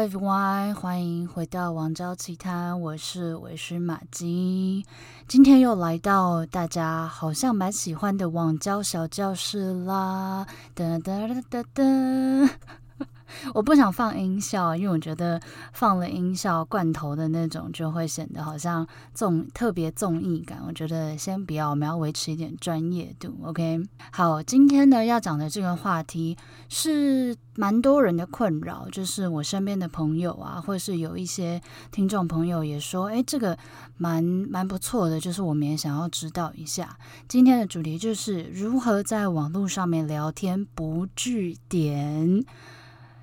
everyone，欢迎回到王昭奇谈，我是微醺玛姬，今天又来到大家好像蛮喜欢的网交小教室啦，哒哒哒哒哒。我不想放音效，因为我觉得放了音效罐头的那种就会显得好像综特别综艺感。我觉得先不要，我们要维持一点专业度。OK，好，今天呢要讲的这个话题是蛮多人的困扰，就是我身边的朋友啊，或是有一些听众朋友也说，哎，这个蛮蛮不错的，就是我们也想要知道一下。今天的主题就是如何在网络上面聊天不据点。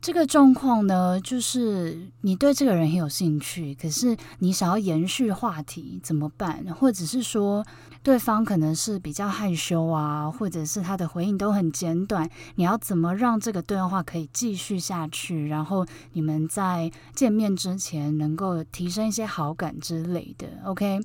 这个状况呢，就是你对这个人很有兴趣，可是你想要延续话题怎么办？或者是说，对方可能是比较害羞啊，或者是他的回应都很简短，你要怎么让这个对话可以继续下去？然后你们在见面之前能够提升一些好感之类的，OK？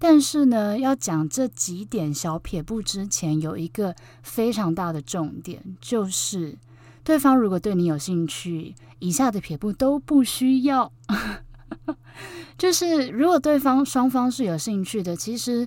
但是呢，要讲这几点小撇步之前，有一个非常大的重点，就是。对方如果对你有兴趣，以下的撇步都不需要。就是如果对方双方是有兴趣的，其实。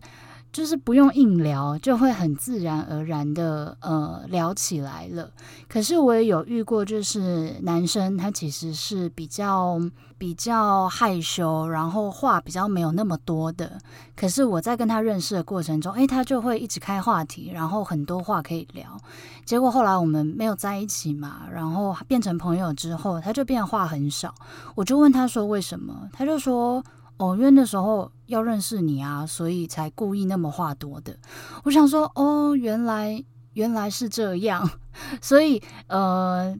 就是不用硬聊，就会很自然而然的呃聊起来了。可是我也有遇过，就是男生他其实是比较比较害羞，然后话比较没有那么多的。可是我在跟他认识的过程中，诶，他就会一直开话题，然后很多话可以聊。结果后来我们没有在一起嘛，然后变成朋友之后，他就变话很少。我就问他说为什么，他就说。哦，因为那时候要认识你啊，所以才故意那么话多的。我想说，哦，原来原来是这样，所以呃，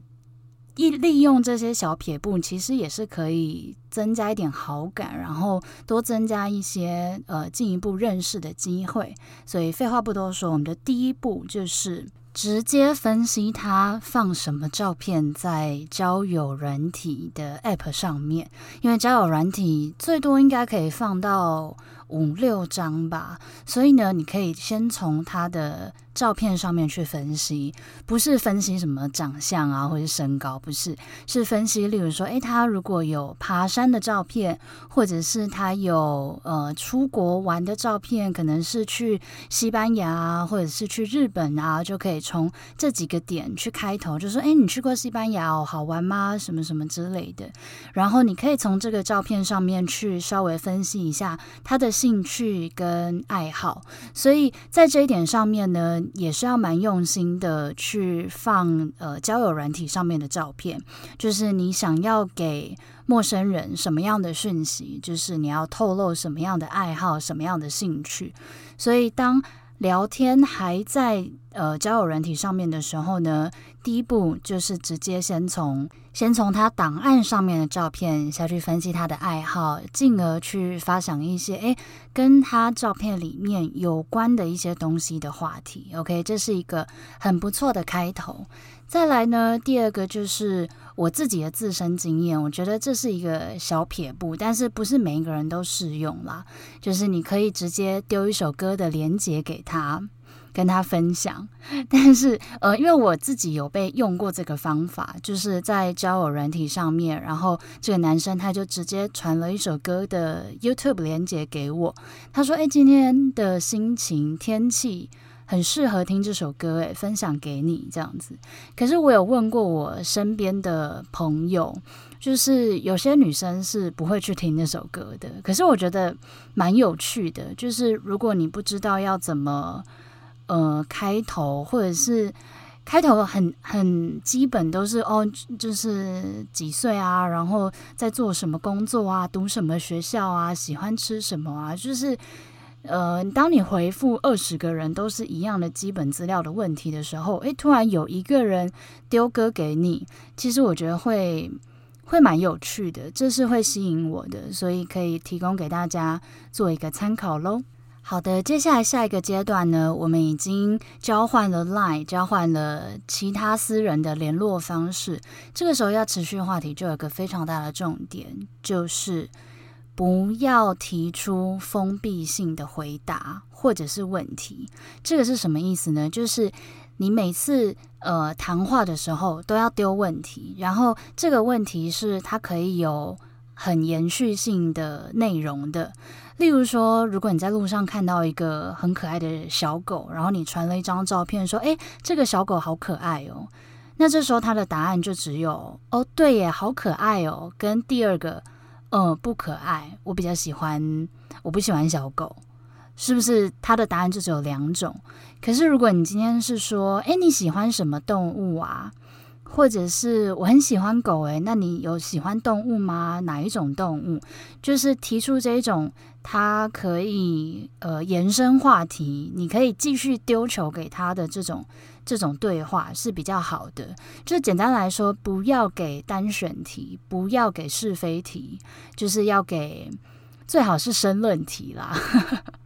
一利用这些小撇步，其实也是可以增加一点好感，然后多增加一些呃进一步认识的机会。所以废话不多说，我们的第一步就是。直接分析他放什么照片在交友软体的 App 上面，因为交友软体最多应该可以放到五六张吧，所以呢，你可以先从他的照片上面去分析，不是分析什么长相啊，或者身高，不是，是分析，例如说，诶，他如果有爬山的照片，或者是他有呃出国玩的照片，可能是去西班牙啊，或者是去日本啊，就可以从这几个点去开头，就说，诶，你去过西班牙哦，好玩吗？什么什么之类的，然后你可以从这个照片上面去稍微分析一下他的兴趣跟爱好，所以在这一点上面呢。也是要蛮用心的去放呃交友软体上面的照片，就是你想要给陌生人什么样的讯息，就是你要透露什么样的爱好、什么样的兴趣。所以当聊天还在呃交友软体上面的时候呢，第一步就是直接先从先从他档案上面的照片下去分析他的爱好，进而去发想一些诶跟他照片里面有关的一些东西的话题。OK，这是一个很不错的开头。再来呢，第二个就是我自己的自身经验，我觉得这是一个小撇步，但是不是每一个人都适用啦。就是你可以直接丢一首歌的连接给他，跟他分享。但是呃，因为我自己有被用过这个方法，就是在交友软体上面，然后这个男生他就直接传了一首歌的 YouTube 连接给我，他说：“哎，今天的心情天气。”很适合听这首歌，诶，分享给你这样子。可是我有问过我身边的朋友，就是有些女生是不会去听那首歌的。可是我觉得蛮有趣的，就是如果你不知道要怎么呃开头，或者是开头很很基本，都是哦，就是几岁啊，然后在做什么工作啊，读什么学校啊，喜欢吃什么啊，就是。呃，当你回复二十个人都是一样的基本资料的问题的时候，诶，突然有一个人丢歌给你，其实我觉得会会蛮有趣的，这是会吸引我的，所以可以提供给大家做一个参考喽。好的，接下来下一个阶段呢，我们已经交换了 Line，交换了其他私人的联络方式，这个时候要持续话题，就有个非常大的重点，就是。不要提出封闭性的回答或者是问题，这个是什么意思呢？就是你每次呃谈话的时候都要丢问题，然后这个问题是它可以有很延续性的内容的。例如说，如果你在路上看到一个很可爱的小狗，然后你传了一张照片，说：“诶，这个小狗好可爱哦。”那这时候他的答案就只有“哦，对耶，好可爱哦”，跟第二个“嗯，不可爱”，我比较喜欢，我不喜欢小狗，是不是？他的答案就只有两种。可是如果你今天是说：“哎，你喜欢什么动物啊？”或者是我很喜欢狗，诶，那你有喜欢动物吗？哪一种动物？就是提出这一种。他可以呃延伸话题，你可以继续丢球给他的这种这种对话是比较好的。就简单来说，不要给单选题，不要给是非题，就是要给最好是申论题啦，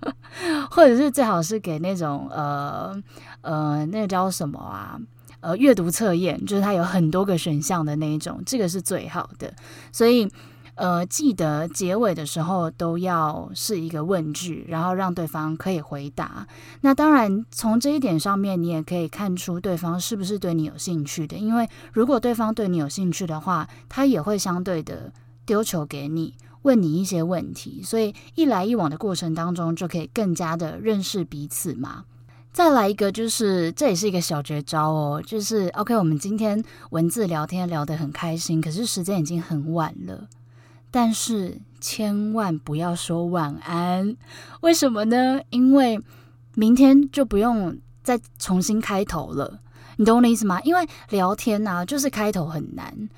或者是最好是给那种呃呃那个叫什么啊？呃阅读测验，就是它有很多个选项的那一种，这个是最好的。所以。呃，记得结尾的时候都要是一个问句，然后让对方可以回答。那当然，从这一点上面，你也可以看出对方是不是对你有兴趣的。因为如果对方对你有兴趣的话，他也会相对的丢球给你，问你一些问题。所以一来一往的过程当中，就可以更加的认识彼此嘛。再来一个，就是这也是一个小绝招哦，就是 OK，我们今天文字聊天聊得很开心，可是时间已经很晚了。但是千万不要说晚安，为什么呢？因为明天就不用再重新开头了，你懂我的意思吗？因为聊天啊，就是开头很难，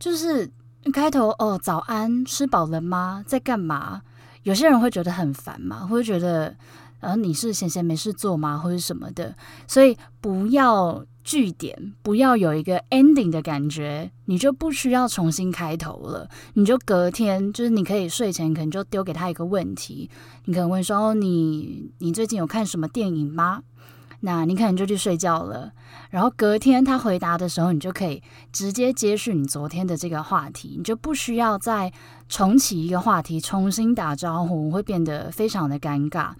就是开头哦，早安，吃饱了吗？在干嘛？有些人会觉得很烦嘛，会觉得。然后你是闲闲没事做吗，或者什么的？所以不要据点，不要有一个 ending 的感觉，你就不需要重新开头了。你就隔天，就是你可以睡前可能就丢给他一个问题，你可能问说：“哦，你你最近有看什么电影吗？”那你可能就去睡觉了，然后隔天他回答的时候，你就可以直接接续你昨天的这个话题，你就不需要再重启一个话题，重新打招呼，会变得非常的尴尬。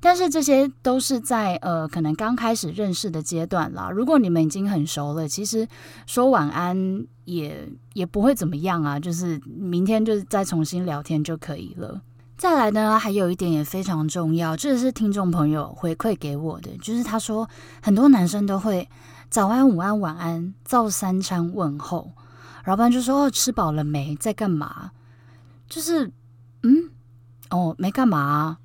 但是这些都是在呃可能刚开始认识的阶段啦。如果你们已经很熟了，其实说晚安也也不会怎么样啊，就是明天就再重新聊天就可以了。再来呢，还有一点也非常重要，这是听众朋友回馈给我的，就是他说很多男生都会早安、午安、晚安，造三餐问候，然后不然就说哦，吃饱了没，在干嘛？就是嗯，哦，没干嘛，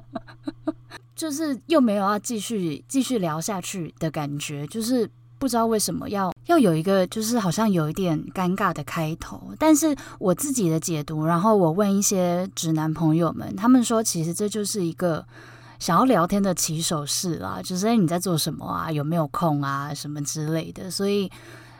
就是又没有要继续继续聊下去的感觉，就是。不知道为什么要要有一个，就是好像有一点尴尬的开头。但是我自己的解读，然后我问一些直男朋友们，他们说其实这就是一个想要聊天的起手式啦，就是你在做什么啊，有没有空啊，什么之类的。所以，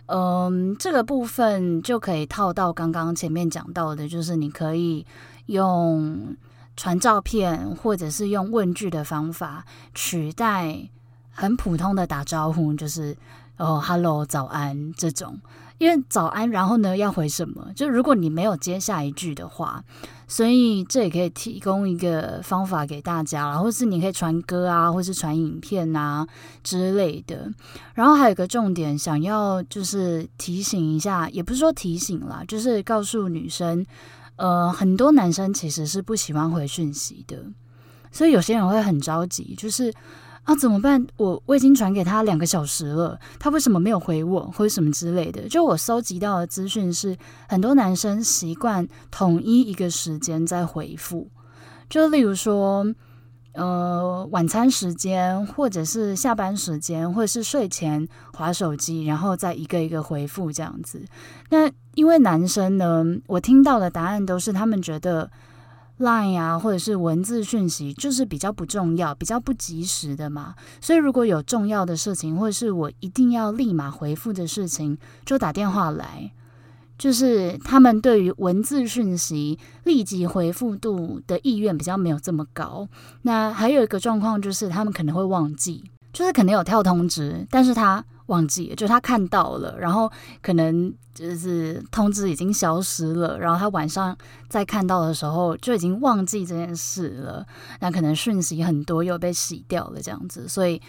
嗯，这个部分就可以套到刚刚前面讲到的，就是你可以用传照片，或者是用问句的方法取代很普通的打招呼，就是。哦，Hello，早安这种，因为早安，然后呢要回什么？就如果你没有接下一句的话，所以这也可以提供一个方法给大家，然后是你可以传歌啊，或是传影片啊之类的。然后还有一个重点，想要就是提醒一下，也不是说提醒啦，就是告诉女生，呃，很多男生其实是不喜欢回讯息的，所以有些人会很着急，就是。啊，怎么办？我我已经传给他两个小时了，他为什么没有回我，或者什么之类的？就我搜集到的资讯是，很多男生习惯统一一个时间再回复，就例如说，呃，晚餐时间，或者是下班时间，或者是睡前划手机，然后再一个一个回复这样子。那因为男生呢，我听到的答案都是他们觉得。Line 啊，或者是文字讯息，就是比较不重要、比较不及时的嘛。所以如果有重要的事情，或者是我一定要立马回复的事情，就打电话来。就是他们对于文字讯息立即回复度的意愿比较没有这么高。那还有一个状况就是，他们可能会忘记，就是可能有跳通知，但是他忘记了，就他看到了，然后可能就是通知已经消失了，然后他晚上再看到的时候就已经忘记这件事了。那可能讯息很多又被洗掉了，这样子。所以，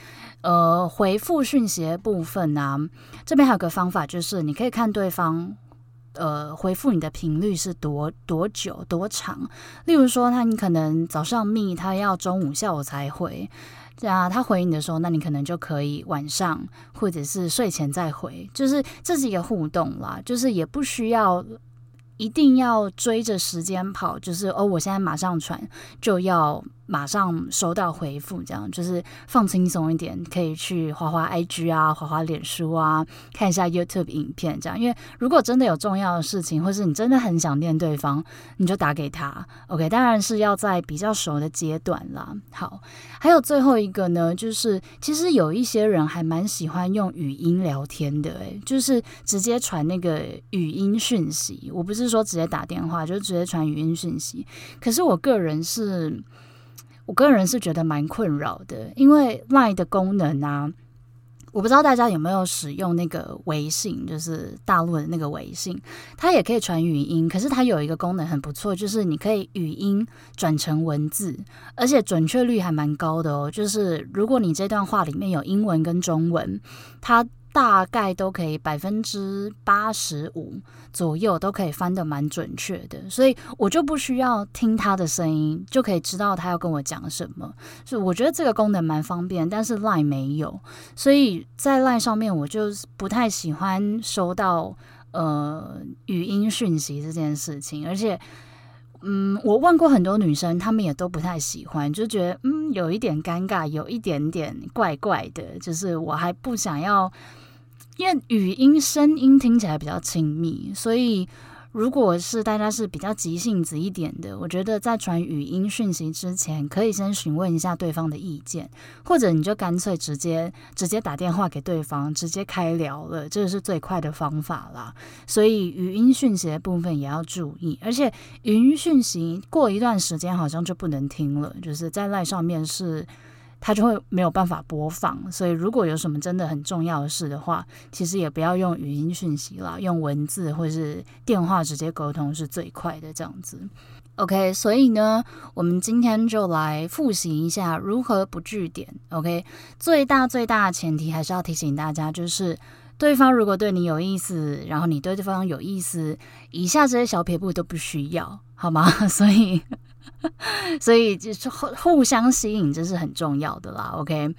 呃，回复讯息的部分呢、啊，这边还有个方法，就是你可以看对方。呃，回复你的频率是多多久多长？例如说，他你可能早上密，他要中午下午才回，对啊他回你的时候，那你可能就可以晚上或者是睡前再回，就是这是一个互动啦，就是也不需要一定要追着时间跑，就是哦，我现在马上传就要。马上收到回复，这样就是放轻松一点，可以去滑滑 IG 啊，滑滑脸书啊，看一下 YouTube 影片，这样。因为如果真的有重要的事情，或是你真的很想念对方，你就打给他。OK，当然是要在比较熟的阶段啦。好，还有最后一个呢，就是其实有一些人还蛮喜欢用语音聊天的，诶，就是直接传那个语音讯息。我不是说直接打电话，就直接传语音讯息。可是我个人是。我个人是觉得蛮困扰的，因为麦的功能啊，我不知道大家有没有使用那个微信，就是大陆的那个微信，它也可以传语音，可是它有一个功能很不错，就是你可以语音转成文字，而且准确率还蛮高的哦。就是如果你这段话里面有英文跟中文，它大概都可以百分之八十五左右都可以翻得蛮准确的，所以我就不需要听他的声音就可以知道他要跟我讲什么。所以我觉得这个功能蛮方便，但是 Line 没有，所以在 Line 上面我就不太喜欢收到呃语音讯息这件事情，而且嗯，我问过很多女生，她们也都不太喜欢，就觉得嗯有一点尴尬，有一点点怪怪的，就是我还不想要。因为语音声音听起来比较亲密，所以如果是大家是比较急性子一点的，我觉得在传语音讯息之前，可以先询问一下对方的意见，或者你就干脆直接直接打电话给对方，直接开聊了，这是最快的方法啦。所以语音讯息的部分也要注意，而且语音讯息过一段时间好像就不能听了，就是在 LINE 上面是。它就会没有办法播放，所以如果有什么真的很重要的事的话，其实也不要用语音讯息了，用文字或是电话直接沟通是最快的这样子。OK，所以呢，我们今天就来复习一下如何不句点。OK，最大最大的前提还是要提醒大家，就是对方如果对你有意思，然后你对对方有意思，以下这些小撇步都不需要，好吗？所以。所以就是互互相吸引，这是很重要的啦。OK，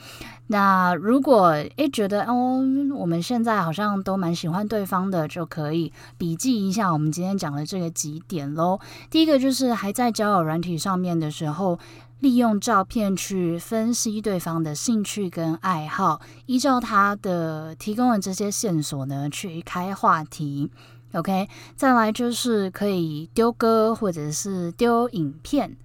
那如果诶觉得哦，我们现在好像都蛮喜欢对方的，就可以笔记一下我们今天讲的这个几点喽。第一个就是还在交友软体上面的时候，利用照片去分析对方的兴趣跟爱好，依照他的提供的这些线索呢，去开话题。OK，再来就是可以丢歌或者是丢影片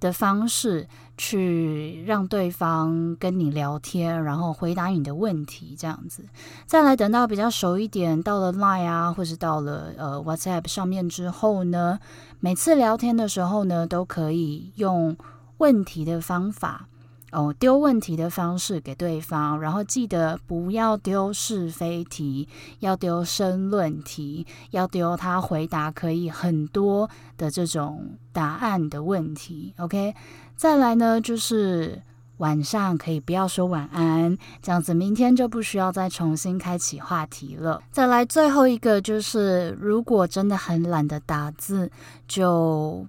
的方式，去让对方跟你聊天，然后回答你的问题，这样子。再来等到比较熟一点，到了 Line 啊，或是到了呃 WhatsApp 上面之后呢，每次聊天的时候呢，都可以用问题的方法。哦，丢问题的方式给对方，然后记得不要丢是非题，要丢申论题，要丢他回答可以很多的这种答案的问题。OK，再来呢，就是晚上可以不要说晚安，这样子明天就不需要再重新开启话题了。再来最后一个就是，如果真的很懒得打字，就。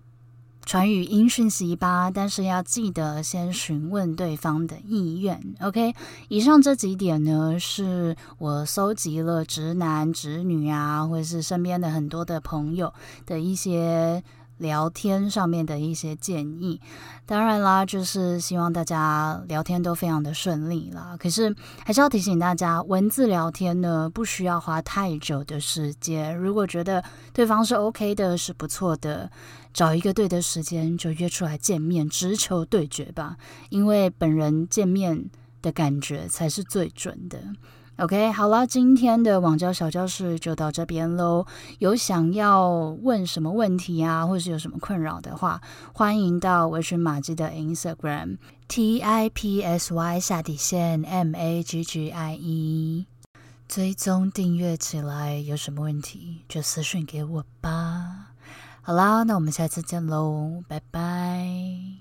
传语音讯息吧，但是要记得先询问对方的意愿。OK，以上这几点呢，是我搜集了直男直女啊，或者是身边的很多的朋友的一些。聊天上面的一些建议，当然啦，就是希望大家聊天都非常的顺利啦。可是还是要提醒大家，文字聊天呢，不需要花太久的时间。如果觉得对方是 OK 的，是不错的，找一个对的时间就约出来见面，直球对决吧。因为本人见面的感觉才是最准的。OK，好了，今天的网交小教室就到这边喽。有想要问什么问题啊，或是有什么困扰的话，欢迎到微醺玛姬的 Instagram T I P S Y 下底线 M A G G I E。追踪订阅起来。有什么问题就私讯给我吧。好啦，那我们下次见喽，拜拜。